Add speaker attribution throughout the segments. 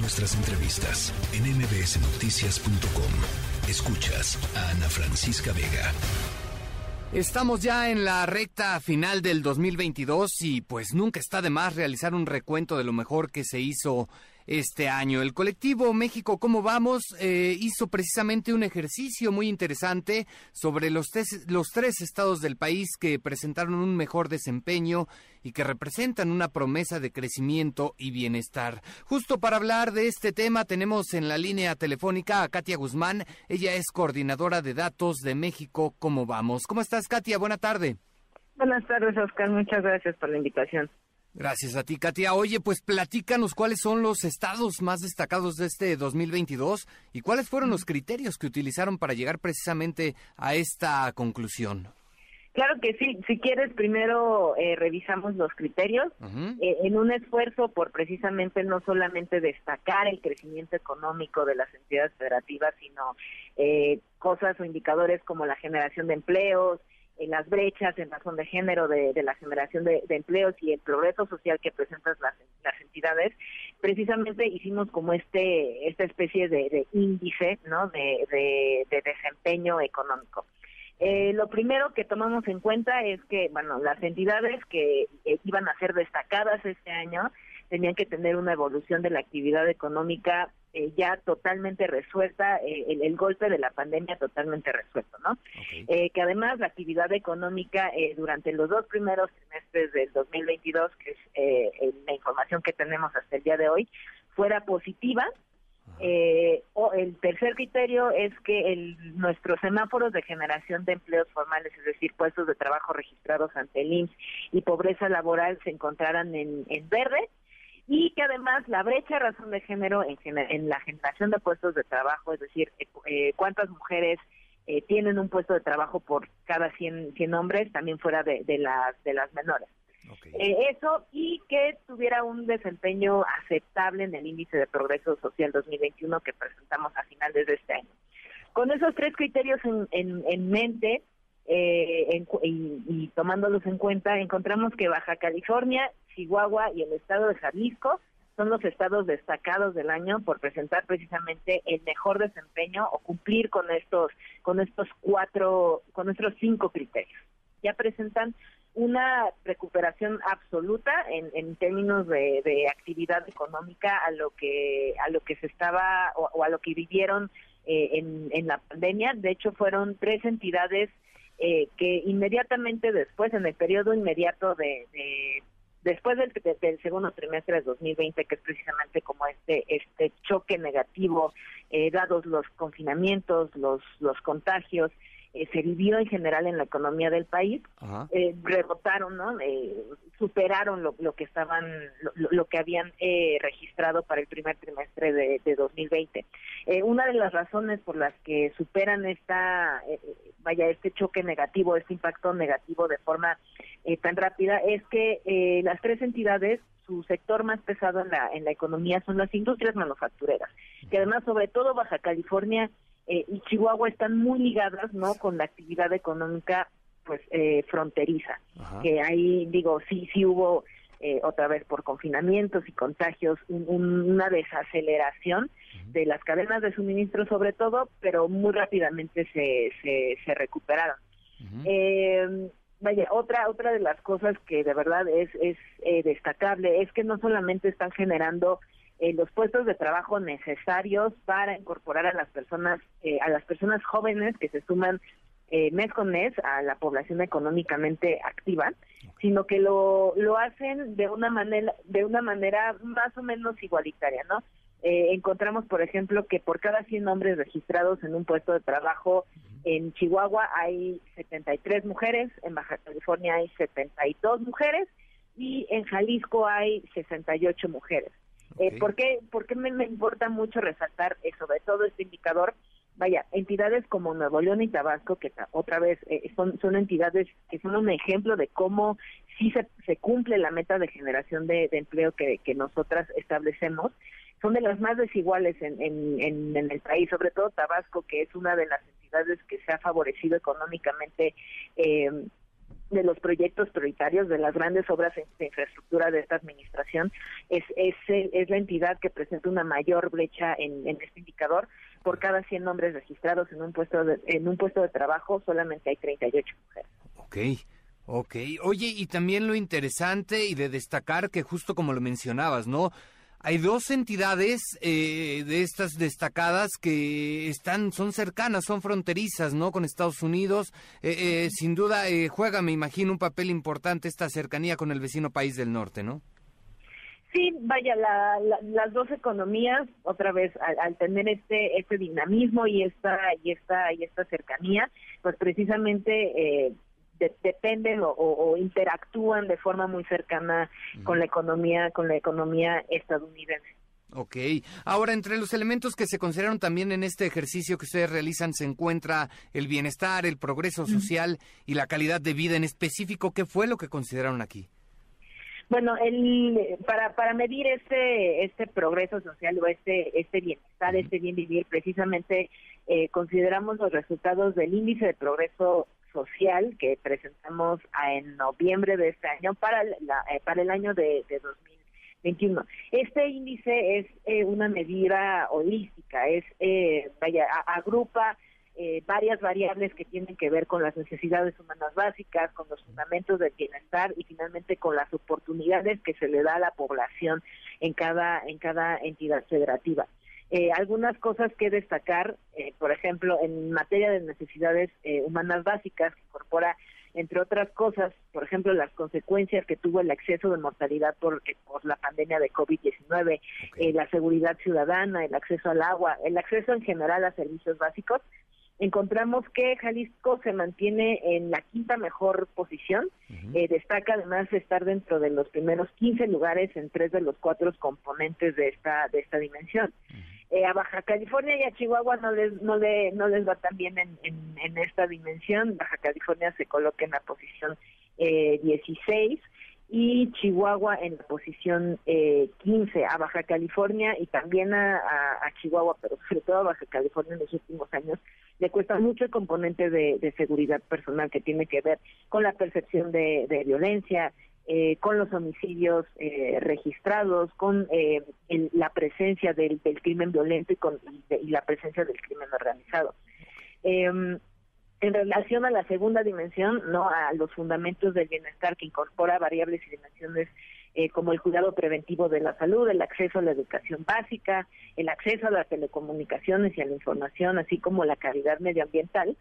Speaker 1: Nuestras entrevistas en mbsnoticias.com. Escuchas a Ana Francisca Vega.
Speaker 2: Estamos ya en la recta final del 2022 y pues nunca está de más realizar un recuento de lo mejor que se hizo este año. El colectivo México ¿Cómo vamos? Eh, hizo precisamente un ejercicio muy interesante sobre los, los tres estados del país que presentaron un mejor desempeño y que representan una promesa de crecimiento y bienestar. Justo para hablar de este tema tenemos en la línea telefónica a Katia Guzmán. Ella es coordinadora de datos de México ¿Cómo vamos? ¿Cómo estás, Katia? Buena tarde.
Speaker 3: Buenas tardes, Oscar. Muchas gracias por la invitación.
Speaker 2: Gracias a ti, Katia. Oye, pues platícanos cuáles son los estados más destacados de este 2022 y cuáles fueron los criterios que utilizaron para llegar precisamente a esta conclusión.
Speaker 3: Claro que sí. Si quieres, primero eh, revisamos los criterios eh, en un esfuerzo por precisamente no solamente destacar el crecimiento económico de las entidades federativas, sino eh, cosas o indicadores como la generación de empleos, en las brechas en razón de género de, la generación de, empleos y el progreso social que presentan las, entidades, precisamente hicimos como este esta especie de, índice ¿no? de, desempeño económico. Eh, lo primero que tomamos en cuenta es que, bueno, las entidades que eh, iban a ser destacadas este año tenían que tener una evolución de la actividad económica eh, ya totalmente resuelta, eh, el, golpe de la pandemia totalmente resuelto, ¿no? Eh, que además la actividad económica durante los dos primeros trimestres del 2022, que es la información que tenemos hasta el día de hoy, fuera positiva. o el tercer criterio es que el, nuestros semáforos de generación de empleos formales, es decir, puestos de trabajo registrados ante el IMSS y pobreza laboral se encontraran en, en verde y que además la brecha de razón de género en, en la generación de puestos de trabajo, es decir, eh, eh, cuántas mujeres eh, tienen un puesto de trabajo por cada 100, 100 hombres, también fuera de, las, de las menores. eso y que tuviera un desempeño aceptable en el índice de progreso social 2021 que presentamos a finales de este año. Con esos tres criterios en, en, mente y, y tomándolos en cuenta, encontramos que Baja California Chihuahua y el estado de Jalisco son los estados destacados del año por presentar precisamente el mejor desempeño o cumplir con estos con estos cuatro con estos cinco criterios. Ya presentan una recuperación absoluta en, términos de, actividad económica a lo que a lo que se estaba o, a lo que vivieron eh, en, la pandemia. De hecho, fueron tres entidades eh, que inmediatamente después, en el periodo inmediato de después del, segundo trimestre de 2020, que es precisamente como este este choque negativo, eh, dados los confinamientos, los los contagios, eh, se vivió en general en la economía del país, eh, rebotaron, ¿no? Eh, superaron lo, lo, que estaban, lo, que habían eh, registrado para el primer trimestre de, de 2020. una de las razones por las que superan esta, vaya, este choque negativo, este impacto negativo de forma tan rápida, es que las tres entidades su sector más pesado en la, en la economía son las industrias manufactureras, que además, sobre todo Baja California, eh, y Chihuahua están muy ligadas no con la actividad económica pues eh, fronteriza que ahí digo sí sí hubo eh, otra vez por confinamientos y contagios una desaceleración de las cadenas de suministro sobre todo pero muy rápidamente se se, se recuperaron. Em, vaya otra otra de las cosas que de verdad es es destacable es que no solamente están generando eh, los puestos de trabajo necesarios para incorporar a las personas eh, a las personas jóvenes que se suman eh, mes con mes a la población económicamente activa, sino que lo, lo hacen de una manera de una manera más o menos igualitaria, ¿no? encontramos, por ejemplo, que por cada 100 hombres registrados en un puesto de trabajo en Chihuahua hay 73 mujeres, en Baja California hay 72 mujeres y en Jalisco hay 68 mujeres. Eh, ¿por, qué, me, importa mucho resaltar sobre todo este indicador? Vaya, entidades como Nuevo León y Tabasco, que otra vez eh, son, son entidades que son un ejemplo de cómo sí se, se cumple la meta de generación de, empleo que, que nosotras establecemos, son de las más desiguales en, en, en, el país, sobre todo Tabasco, que es una de las entidades que se ha favorecido económicamente eh, de los proyectos prioritarios de las grandes obras de infraestructura de esta administración es es, es la entidad que presenta una mayor brecha en, este indicador por cada 100 nombres registrados en un puesto de, en un puesto de trabajo solamente hay 38 mujeres.
Speaker 2: Okay. Ok, oye, y también lo interesante y de destacar que justo como lo mencionabas, ¿no? Hay dos entidades eh, de estas destacadas que están, son cercanas, son fronterizas, ¿no? Con Estados Unidos. Eh, eh, sin duda juega, me imagino, un papel importante esta cercanía con el vecino país del norte, ¿no?
Speaker 3: Sí, vaya, las dos economías, otra vez, al, tener este este dinamismo y esta y esta y esta cercanía, pues precisamente dependen o, interactúan de forma muy cercana con la economía con la economía estadounidense.
Speaker 2: Ok. Ahora, entre los elementos que se consideraron también en este ejercicio que ustedes realizan se encuentra el bienestar, el progreso social y la calidad de vida en específico. ¿Qué fue lo que consideraron aquí?
Speaker 3: Bueno, el, para, para medir este, este progreso social o este, este bienestar, este bien vivir, precisamente eh, consideramos los resultados del índice de progreso social que presentamos en noviembre de este año para, la, eh, para el año de, 2021. Este índice es eh, una medida holística, es eh, agrupa varias variables que tienen que ver con las necesidades humanas básicas, con los fundamentos del bienestar y finalmente con las oportunidades que se le da a la población en cada en cada entidad federativa. Eh, algunas cosas que destacar, eh, por ejemplo, en materia de necesidades eh, humanas básicas, que incorpora, entre otras cosas, por ejemplo, las consecuencias que tuvo el acceso de mortalidad por, por la pandemia de COVID-19, la seguridad ciudadana, el acceso al agua, el acceso en general a servicios básicos, encontramos que Jalisco se mantiene en la quinta mejor posición. destaca además estar dentro de los primeros 15 lugares en tres de los cuatro componentes de esta de esta dimensión. A Baja California y a Chihuahua no les no le, no les va tan bien en, en, esta dimensión. Baja California se coloca en la posición eh, 16 y Chihuahua en la posición eh, 15 a Baja California y también a, a, Chihuahua, pero sobre todo a Baja California en los últimos años le cuesta mucho el componente de, de seguridad personal que tiene que ver con la percepción de violencia, eh, con los homicidios eh, registrados, con eh, la presencia del, crimen violento y, con, la presencia del crimen organizado. Em, en relación a la segunda dimensión, no a los fundamentos del bienestar que incorpora variables y dimensiones como el cuidado preventivo de la salud, el acceso a la educación básica, el acceso a las telecomunicaciones y a la información, así como la calidad medioambiental,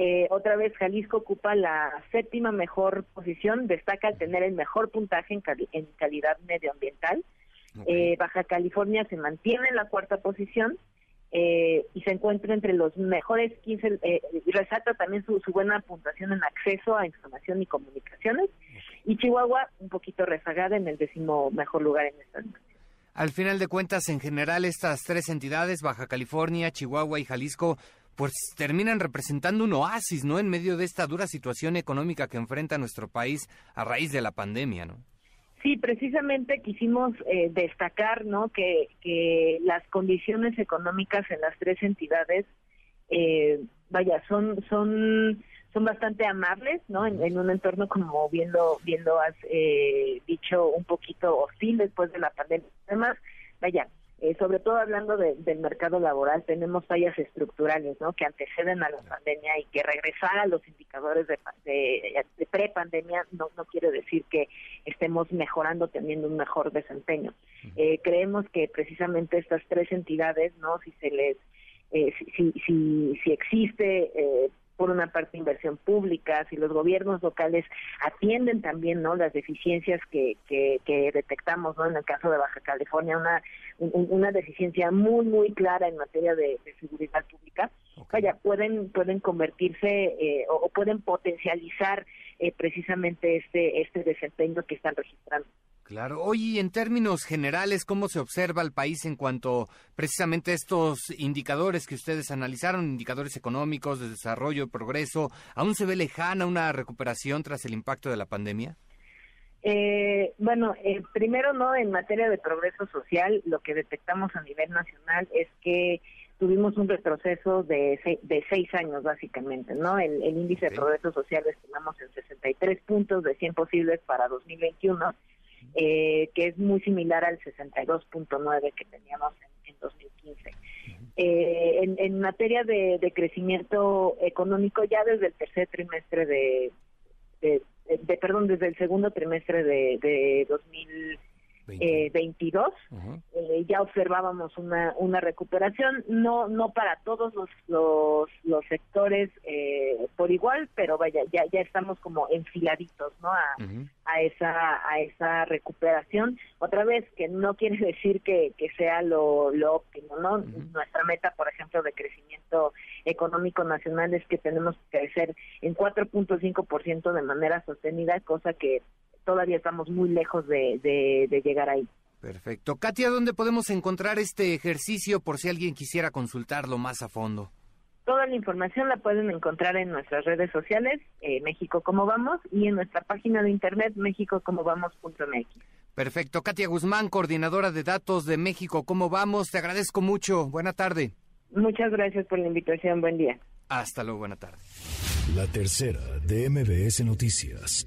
Speaker 3: eh, otra vez Jalisco ocupa la séptima mejor posición, destaca al tener el mejor puntaje en, calidad medioambiental. Eh, Baja California se mantiene en la cuarta posición eh, y se encuentra entre los mejores 15, y resalta también su, buena puntuación en acceso a información y comunicaciones. Y Chihuahua un poquito rezagada en el décimo mejor lugar en esta
Speaker 2: Al final de cuentas, en general, estas tres entidades, Baja California, Chihuahua y Jalisco, pues terminan representando un oasis, ¿no? En medio de esta dura situación económica que enfrenta nuestro país a raíz de la pandemia, ¿no?
Speaker 3: Sí, precisamente quisimos eh, destacar, ¿no? Que, que las condiciones económicas en las tres entidades, eh, vaya, son son son bastante amables, ¿no? En, un entorno como viendo viendo has eh, dicho un poquito hostil después de la pandemia. Además, vaya, eh, sobre todo hablando del mercado laboral, tenemos fallas estructurales ¿no? que anteceden a la pandemia y que regresar a los indicadores de, de, pre-pandemia no, no quiere decir que estemos mejorando teniendo un mejor desempeño. Eh, creemos que precisamente estas tres entidades, no si se les eh, si, si, si, existe eh, por una parte inversión pública, si los gobiernos locales atienden también no las deficiencias que, que, detectamos no en el caso de Baja California una una deficiencia muy muy clara en materia de, seguridad pública. Vaya pueden pueden convertirse eh, o, pueden potencializar eh, precisamente este este desempeño que están registrando
Speaker 2: Claro. Oye, en términos generales, ¿cómo se observa el país en cuanto precisamente a estos indicadores que ustedes analizaron, indicadores económicos, de desarrollo, de progreso? ¿Aún se ve lejana una recuperación tras el impacto de la pandemia?
Speaker 3: Eh, bueno, eh, primero, no, en materia de progreso social, lo que detectamos a nivel nacional es que tuvimos un retroceso de, de seis años básicamente, ¿no? El, índice de progreso social estimamos en 63 puntos de 100 posibles para 2021, eh, que es muy similar al 62.9 que teníamos en, 2015. Eh, en, materia de, crecimiento económico, ya desde el tercer trimestre de, de, perdón, desde el segundo trimestre de, de 2000 eh, 22 eh, ya observábamos una, una recuperación no no para todos los los, los sectores eh, por igual pero vaya ya ya estamos como enfiladitos no a, a esa a esa recuperación. Otra vez que no quiere decir que, que sea lo, lo óptimo no nuestra meta por ejemplo de crecimiento económico nacional es que tenemos que crecer en 4.5% de manera sostenida cosa que todavía estamos muy lejos de, llegar ahí.
Speaker 2: Perfecto. Katia, ¿dónde podemos encontrar este ejercicio por si alguien quisiera consultarlo más a fondo?
Speaker 3: Toda la información la pueden encontrar en nuestras redes sociales, eh, México Como Vamos, y en nuestra página de internet, mexicocomovamos.mx.
Speaker 2: Perfecto. Katia Guzmán, coordinadora de datos de México Como Vamos, te agradezco mucho. Buena tarde.
Speaker 3: Muchas gracias por la invitación. Buen día.
Speaker 2: Hasta luego. Buena tarde.
Speaker 1: La tercera de MBS Noticias.